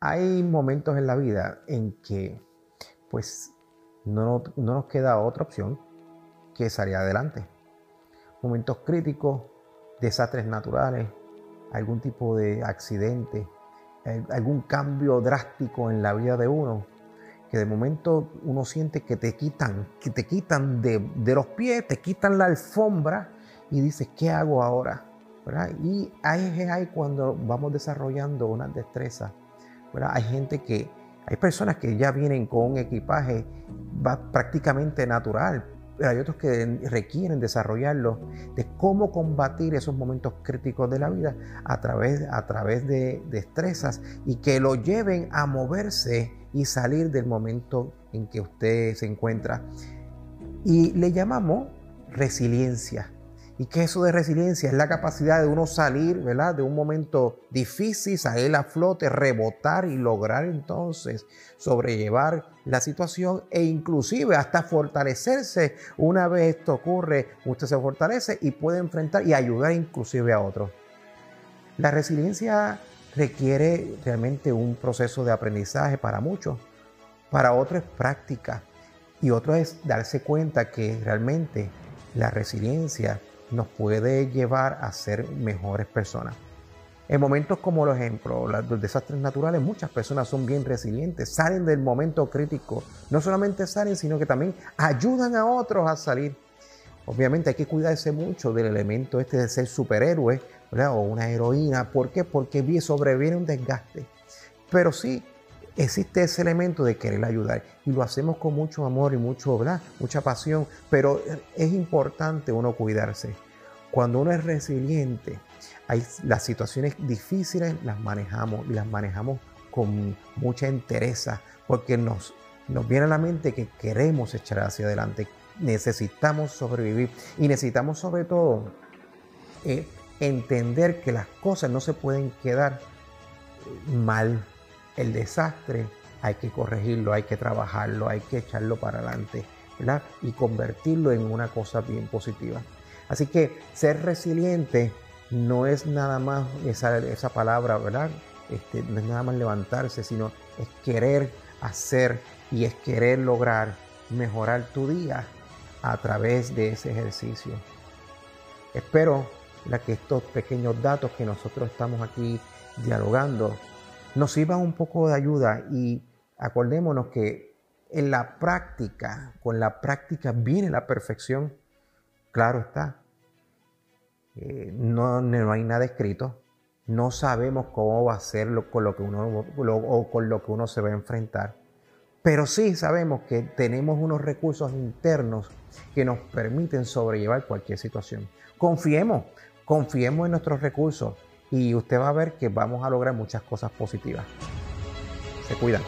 Hay momentos en la vida en que pues no, no nos queda otra opción que salir adelante. Momentos críticos, desastres naturales, algún tipo de accidente, algún cambio drástico en la vida de uno, que de momento uno siente que te quitan, que te quitan de, los pies, te quitan la alfombra y dices, ¿qué hago ahora? Y ahí es ahí cuando vamos desarrollando una destreza. Hay gente que, hay personas que ya vienen con un equipaje prácticamente natural, pero hay otros que requieren desarrollarlo, de cómo combatir esos momentos críticos de la vida a través, a través de destrezas y que lo lleven a moverse y salir del momento en que usted se encuentra. Y le llamamos resiliencia. ¿Y qué es eso de resiliencia? Es la capacidad de uno salir, ¿verdad? De un momento difícil, salir a flote, rebotar y lograr entonces sobrellevar la situación e inclusive hasta fortalecerse. Una vez esto ocurre, usted se fortalece y puede enfrentar y ayudar inclusive a otros. La resiliencia requiere realmente un proceso de aprendizaje para muchos, para otros es práctica y otro es darse cuenta que realmente la resiliencia nos puede llevar a ser mejores personas. En momentos como los ejemplos, los desastres naturales, muchas personas son bien resilientes, salen del momento crítico. No solamente salen, sino que también ayudan a otros a salir. Obviamente hay que cuidarse mucho del elemento este de ser superhéroe o una heroína. ¿Por qué? Porque sobreviene un desgaste. Pero sí existe ese elemento de querer ayudar y lo hacemos con mucho amor y mucho, ¿verdad? mucha pasión, pero es importante uno cuidarse. Cuando uno es resiliente, las situaciones difíciles las manejamos y las manejamos con mucha entereza porque nos, nos viene a la mente que queremos echar hacia adelante, necesitamos sobrevivir y necesitamos sobre todo eh, entender que las cosas no se pueden quedar mal el desastre hay que corregirlo, hay que trabajarlo, hay que echarlo para adelante, ¿verdad? Y convertirlo en una cosa bien positiva. Así que ser resiliente no es nada más esa, esa palabra, ¿verdad? Este, no es nada más levantarse, sino es querer hacer y es querer lograr mejorar tu día a través de ese ejercicio. Espero que estos pequeños datos que nosotros estamos aquí dialogando nos sirva un poco de ayuda y acordémonos que en la práctica, con la práctica viene la perfección, claro está. Eh, no, no, hay nada escrito, no sabemos cómo va a ser con lo que uno o con lo que uno se va a enfrentar, pero sí sabemos que tenemos unos recursos internos que nos permiten sobrellevar cualquier situación. Confiemos, confiemos en nuestros recursos, y usted va a ver que vamos a lograr muchas cosas positivas. Se cuidan.